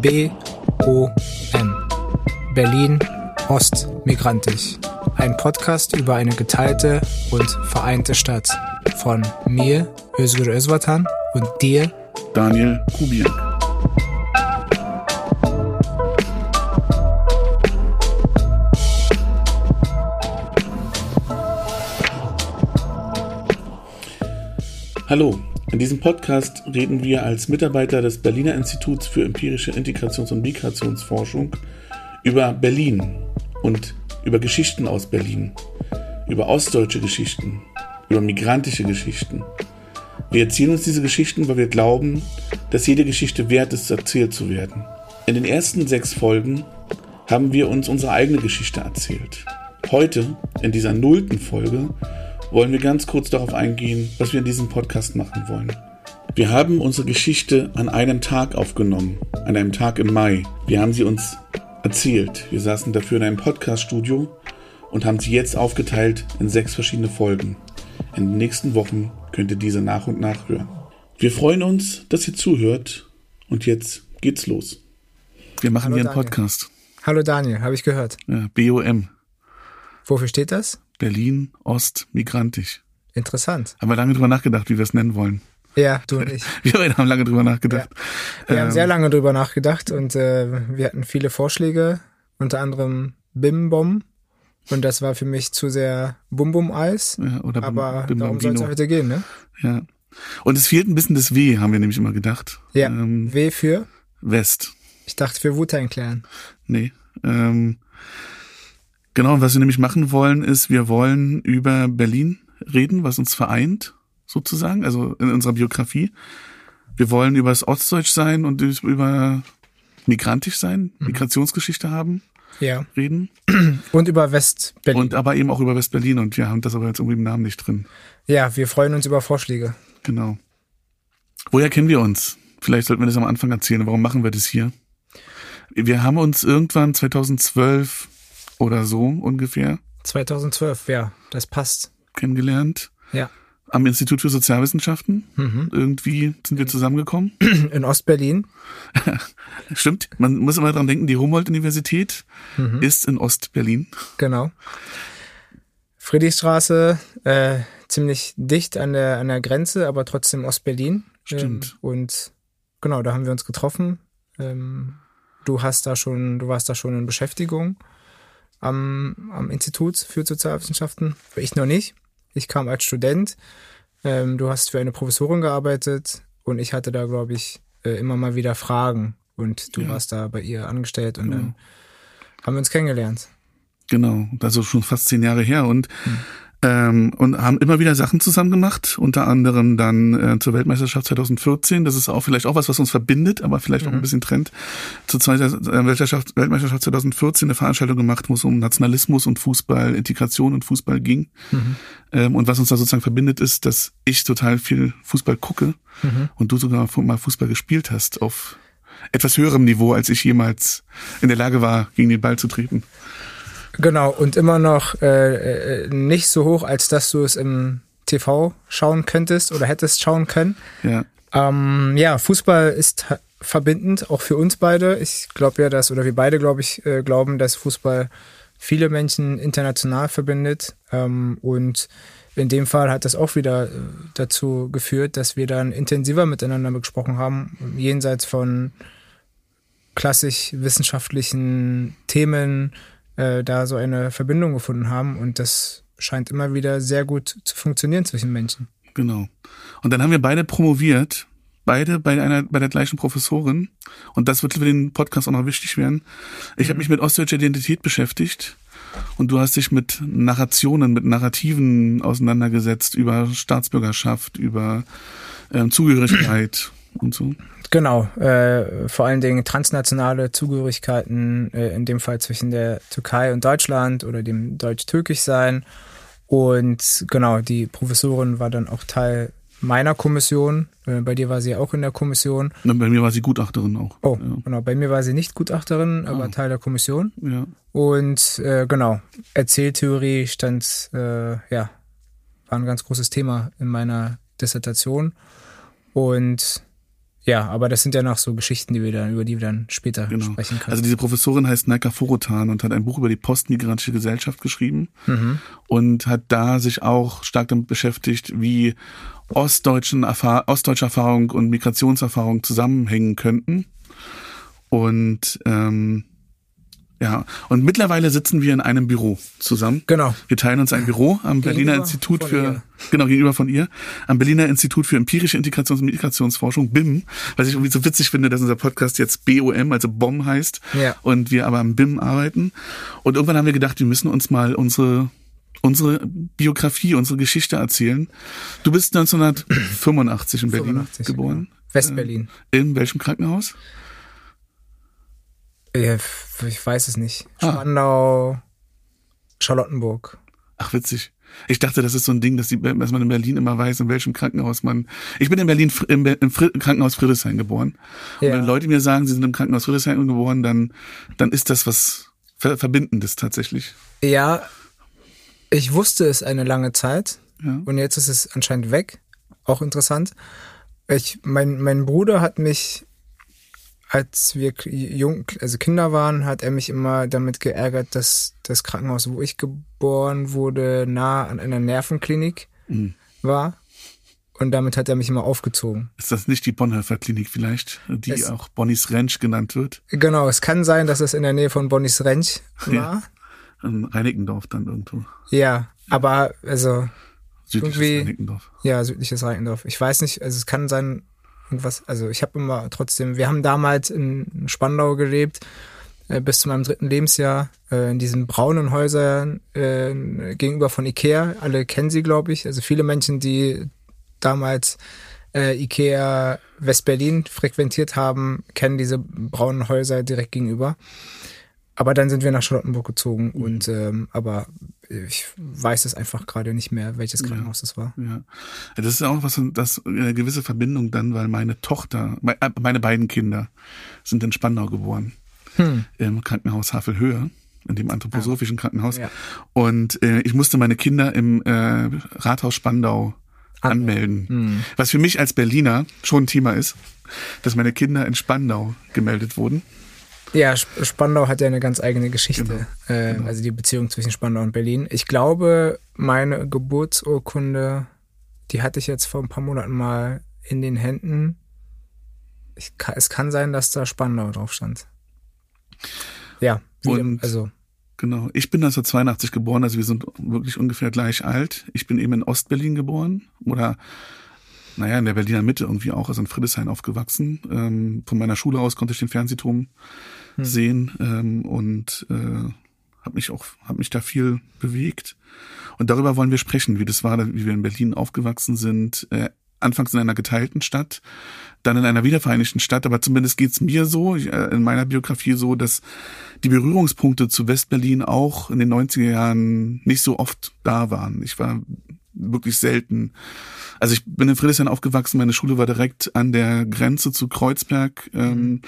B-O-M. Berlin Ost Migrantisch. Ein Podcast über eine geteilte und vereinte Stadt. Von mir, Özgür Özvatan, und dir, Daniel Kubiak. Hallo, in diesem Podcast reden wir als Mitarbeiter des Berliner Instituts für empirische Integrations- und Migrationsforschung über Berlin und über Geschichten aus Berlin, über ostdeutsche Geschichten, über migrantische Geschichten. Wir erzählen uns diese Geschichten, weil wir glauben, dass jede Geschichte wert ist, erzählt zu werden. In den ersten sechs Folgen haben wir uns unsere eigene Geschichte erzählt. Heute, in dieser nullten Folge, wollen wir ganz kurz darauf eingehen, was wir in diesem Podcast machen wollen. Wir haben unsere Geschichte an einem Tag aufgenommen, an einem Tag im Mai. Wir haben sie uns erzählt. Wir saßen dafür in einem Podcaststudio und haben sie jetzt aufgeteilt in sechs verschiedene Folgen. In den nächsten Wochen könnt ihr diese nach und nach hören. Wir freuen uns, dass ihr zuhört und jetzt geht's los. Wir machen Hallo, hier einen Daniel. Podcast. Hallo Daniel, habe ich gehört. Ja, BOM. Wofür steht das? Berlin, Ost, Migrantisch. Interessant. Haben wir lange drüber nachgedacht, wie wir es nennen wollen. Ja, du und ich. Wir beide haben lange drüber nachgedacht. Wir haben Ähm, sehr lange drüber nachgedacht und äh, wir hatten viele Vorschläge, unter anderem Bim Bom. Und das war für mich zu sehr Bum Bum Eis. Ja, oder Aber Bim darum soll es heute gehen, ne? Ja. Und es fehlt ein bisschen das W, haben wir nämlich immer gedacht. Ja. Ähm, W für? West. Ich dachte für Wu-Tang Clan. Nee. Ähm, genau, und was wir nämlich machen wollen, ist, wir wollen über Berlin reden, was uns vereint, sozusagen, also in unserer Biografie. Wir wollen über das Ostdeutsch sein und über migrantisch sein, Mhm. Migrationsgeschichte haben, Ja. reden. Und über West-Berlin. Und aber eben auch über West-Berlin und wir haben das aber jetzt irgendwie im Namen nicht drin. Ja, wir freuen uns über Vorschläge. Genau. Woher kennen wir uns? Vielleicht sollten wir das am Anfang erzählen. Warum machen wir das hier? Wir haben uns irgendwann 2012 oder so ungefähr 2012, ja, das passt. kennengelernt. Ja. Am Institut für Sozialwissenschaften. Mhm. Irgendwie sind wir zusammengekommen. In Ostberlin. Stimmt. Man muss immer dran denken, die Humboldt-Universität Mhm. ist in Ostberlin. Genau. Friedrichstraße, äh, ziemlich dicht an der, an der Grenze, aber trotzdem Ostberlin. Stimmt. Ähm, und genau, da haben wir uns getroffen. Ähm, du hast da schon, du warst da schon in Beschäftigung am, am Institut für Sozialwissenschaften. Ich noch nicht. Ich kam als Student. Ähm, du hast für eine Professorin gearbeitet und ich hatte da, glaube ich, äh, immer mal wieder Fragen. Und du Ja. warst da bei ihr angestellt und Genau. dann haben wir uns kennengelernt. Genau. Also schon fast zehn Jahre her und Hm. Ähm, und haben immer wieder Sachen zusammen gemacht, unter anderem dann äh, zur Weltmeisterschaft 2014. Das ist auch vielleicht auch was, was uns verbindet, aber vielleicht auch ein bisschen trennt. Zur äh, Weltmeisterschaft, Weltmeisterschaft 2014 eine Veranstaltung gemacht, wo es um Nationalismus und Fußball, Integration und Fußball ging. Ähm, und was uns da sozusagen verbindet, ist, dass ich total viel Fußball gucke und du sogar mal Fußball gespielt hast auf etwas höherem Niveau, als ich jemals in der Lage war, gegen den Ball zu treten. Genau, und immer noch äh, äh, nicht so hoch, als dass du es im TV schauen könntest oder hättest schauen können. Ja. Ähm, ja, Fußball ist verbindend, auch für uns beide. Ich glaube ja, dass, oder wir beide, glaube ich, äh, glauben, dass Fußball viele Menschen international verbindet. Ähm, und in dem Fall hat das auch wieder äh, dazu geführt, dass wir dann intensiver miteinander gesprochen haben, jenseits von klassisch wissenschaftlichen Themen, äh, da so eine Verbindung gefunden haben. Und das scheint immer wieder sehr gut zu funktionieren zwischen Menschen. Genau. Und dann haben wir beide promoviert, beide bei einer bei der gleichen Professorin. Und das wird für den Podcast auch noch wichtig werden. Ich habe mich mit ostdeutscher Identität beschäftigt und du hast dich mit Narrationen, mit Narrativen auseinandergesetzt über Staatsbürgerschaft, über ähm, Zugehörigkeit und so. Genau, äh, vor allen Dingen transnationale Zugehörigkeiten, äh, in dem Fall zwischen der Türkei und Deutschland oder dem deutsch-türkisch sein. Und genau, die Professorin war dann auch Teil meiner Kommission. Äh, bei dir war sie auch in der Kommission. Und bei mir war sie Gutachterin auch. Oh, Ja. genau, bei mir war sie nicht Gutachterin, aber Ah. Teil der Kommission. Ja. Und äh, genau, Erzähltheorie stand, äh, ja, war ein ganz großes Thema in meiner Dissertation. Und Ja, aber das sind ja noch so Geschichten, die wir dann, über die wir dann später Genau. sprechen können. Also diese Professorin heißt Naika Forotan und hat ein Buch über die postmigrantische Gesellschaft geschrieben Mhm. und hat da sich auch stark damit beschäftigt, wie ostdeutschen Erfahr ostdeutsche Erfahrung und Migrationserfahrung zusammenhängen könnten. Und ähm, ja, und mittlerweile sitzen wir in einem Büro zusammen. genau. Wir teilen uns ein Büro am Berliner Gegenüber Institut von für, ihr. genau, gegenüber von ihr, am Berliner Institut für empirische Integrations- und Migrationsforschung, BIM, was ich irgendwie so witzig finde, dass unser Podcast jetzt BOM, also BOM heißt, Ja. und wir aber am BIM arbeiten. Und irgendwann haben wir gedacht, wir müssen uns mal unsere, unsere Biografie, unsere Geschichte erzählen. Du bist 1985 in Berlin 85, geboren. genau. Westberlin. In welchem Krankenhaus? F- ich weiß es nicht. Ah. Spandau, Charlottenburg. Ach, witzig. Ich dachte, das ist so ein Ding, dass, die, dass man in Berlin immer weiß, in welchem Krankenhaus man. Ich bin in Berlin im, im Krankenhaus Friedrichshain geboren. Und Ja. wenn Leute mir sagen, sie sind im Krankenhaus Friedrichshain geboren, dann, dann ist das was Ver Verbindendes tatsächlich. Ja, ich wusste es eine lange Zeit Ja. und jetzt ist es anscheinend weg. Auch interessant. Ich, mein, mein Bruder hat mich, als wir jung, also Kinder waren, hat er mich immer damit geärgert, dass das Krankenhaus, wo ich geboren wurde, nah an einer Nervenklinik Mhm. war. Und damit hat er mich immer aufgezogen. Ist das nicht die Bonhoeffer Klinik vielleicht, die Es- auch Bonnies Ranch genannt wird? Genau, es kann sein, dass es in der Nähe von Bonnies Rench war. Ja. In Reinickendorf dann irgendwo. Ja, aber also Südliches Irgendwie- Reinickendorf. Ja, südliches Reinickendorf. Ich weiß nicht, also es kann sein, irgendwas, also ich habe immer trotzdem, wir haben damals in Spandau gelebt, äh, bis zu meinem dritten Lebensjahr, äh, in diesen braunen Häusern äh, gegenüber von Ikea. Alle kennen sie, glaube ich. Also viele Menschen, die damals äh, Ikea West-Berlin frequentiert haben, kennen diese braunen Häuser direkt gegenüber. Aber dann sind wir nach Charlottenburg gezogen und ähm, aber ich weiß es einfach gerade nicht mehr, welches Krankenhaus das war. Ja. Das ist auch was, das eine gewisse Verbindung dann, weil meine Tochter, äh, meine beiden Kinder sind in Spandau geboren. Hm. Im Krankenhaus Havelhöhe, in dem anthroposophischen Krankenhaus. Ja. Und äh, ich musste meine Kinder im äh, Rathaus Spandau anmelden. Hm. Was für mich als Berliner schon ein Thema ist, dass meine Kinder in Spandau gemeldet wurden. Ja, Sp- Spandau hat ja eine ganz eigene Geschichte. äh, Also die Beziehung zwischen Spandau und Berlin. Ich glaube, meine Geburtsurkunde, die hatte ich jetzt vor ein paar Monaten mal in den Händen. Ich, es kann sein, dass da Spandau drauf stand. Ja, Und- also Genau. Ich bin 1982 geboren, also wir sind wirklich ungefähr gleich alt. Ich bin eben in Ostberlin geboren oder naja, in der Berliner Mitte irgendwie auch, also in Friedrichshain aufgewachsen. Ähm, von meiner Schule aus konnte ich den Fernsehturm sehen ähm, und äh, habe mich auch, habe mich da viel bewegt. Und darüber wollen wir sprechen, wie das war, wie wir in Berlin aufgewachsen sind. Äh, anfangs in einer geteilten Stadt, dann in einer wiedervereinigten Stadt, aber zumindest geht's mir so, äh, in meiner Biografie so, dass die Berührungspunkte zu Westberlin auch in den 90er Jahren nicht so oft da waren. Ich war wirklich selten. Also ich bin in Friedrichshain aufgewachsen, meine Schule war direkt an der Grenze zu Kreuzberg. Ähm,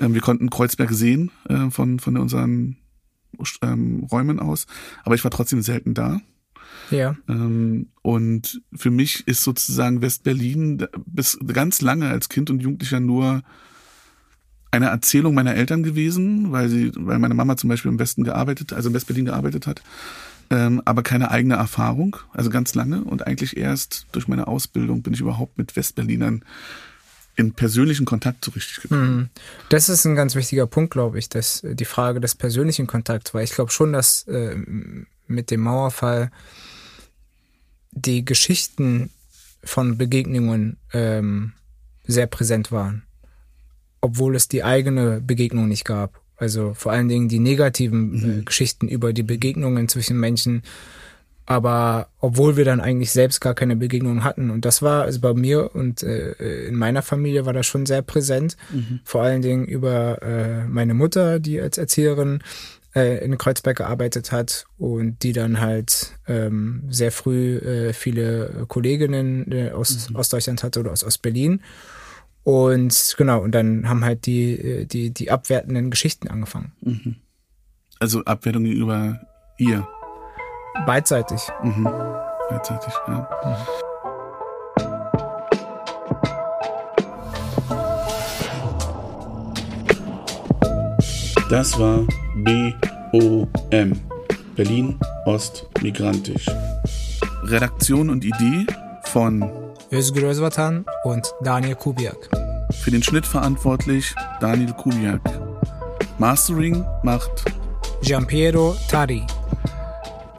ähm, wir konnten Kreuzberg sehen äh, von, von unseren ähm, Räumen aus, aber ich war trotzdem selten da. ja. Ähm, und für mich ist sozusagen Westberlin bis ganz lange als Kind und Jugendlicher nur eine Erzählung meiner Eltern gewesen, weil sie, weil meine Mama zum Beispiel im Westen gearbeitet, also in Westberlin gearbeitet hat, ähm, aber keine eigene Erfahrung, also ganz lange. Und eigentlich erst durch meine Ausbildung bin ich überhaupt mit Westberlinern in persönlichen Kontakt so richtig gekommen. Mhm. Das ist ein ganz wichtiger Punkt, glaube ich, dass äh, die Frage des persönlichen Kontakts, weil ich glaube schon, dass äh, mit dem Mauerfall die Geschichten von Begegnungen ähm, sehr präsent waren, obwohl es die eigene Begegnung nicht gab. Also vor allen Dingen die negativen äh, Geschichten über die Begegnungen zwischen Menschen, aber obwohl wir dann eigentlich selbst gar keine Begegnung hatten. Und das war, also bei mir und äh, in meiner Familie war das schon sehr präsent. Vor allen Dingen über äh, meine Mutter, die als Erzieherin äh, in Kreuzberg gearbeitet hat und die dann halt ähm, sehr früh äh, viele Kolleginnen äh, aus Ostdeutschland hatte oder aus Ostberlin. Und genau, und dann haben halt die, äh, die, die abwertenden Geschichten angefangen. Mhm. Also Abwertung gegenüber ihr. Beidseitig. Mhm. Beidseitig, ja. Mhm. Das war BOM, Berlin Ost Migrantisch. Redaktion und Idee von Özgür Özvatan und Daniel Kubiak. Für den Schnitt verantwortlich Daniel Kubiak. Mastering macht Giampiero Tari.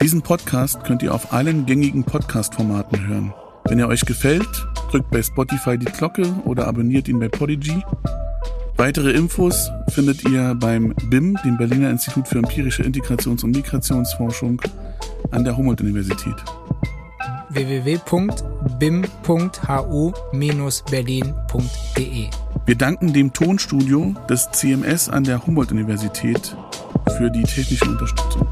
Diesen Podcast könnt ihr auf allen gängigen Podcast-Formaten hören. Wenn er euch gefällt, drückt bei Spotify die Glocke oder abonniert ihn bei Podigy. Weitere Infos findet ihr beim BIM, dem Berliner Institut für empirische Integrations- und Migrationsforschung an der Humboldt-Universität. www.bim.hu-berlin.de Wir danken dem Tonstudio des CMS an der Humboldt-Universität für die technische Unterstützung.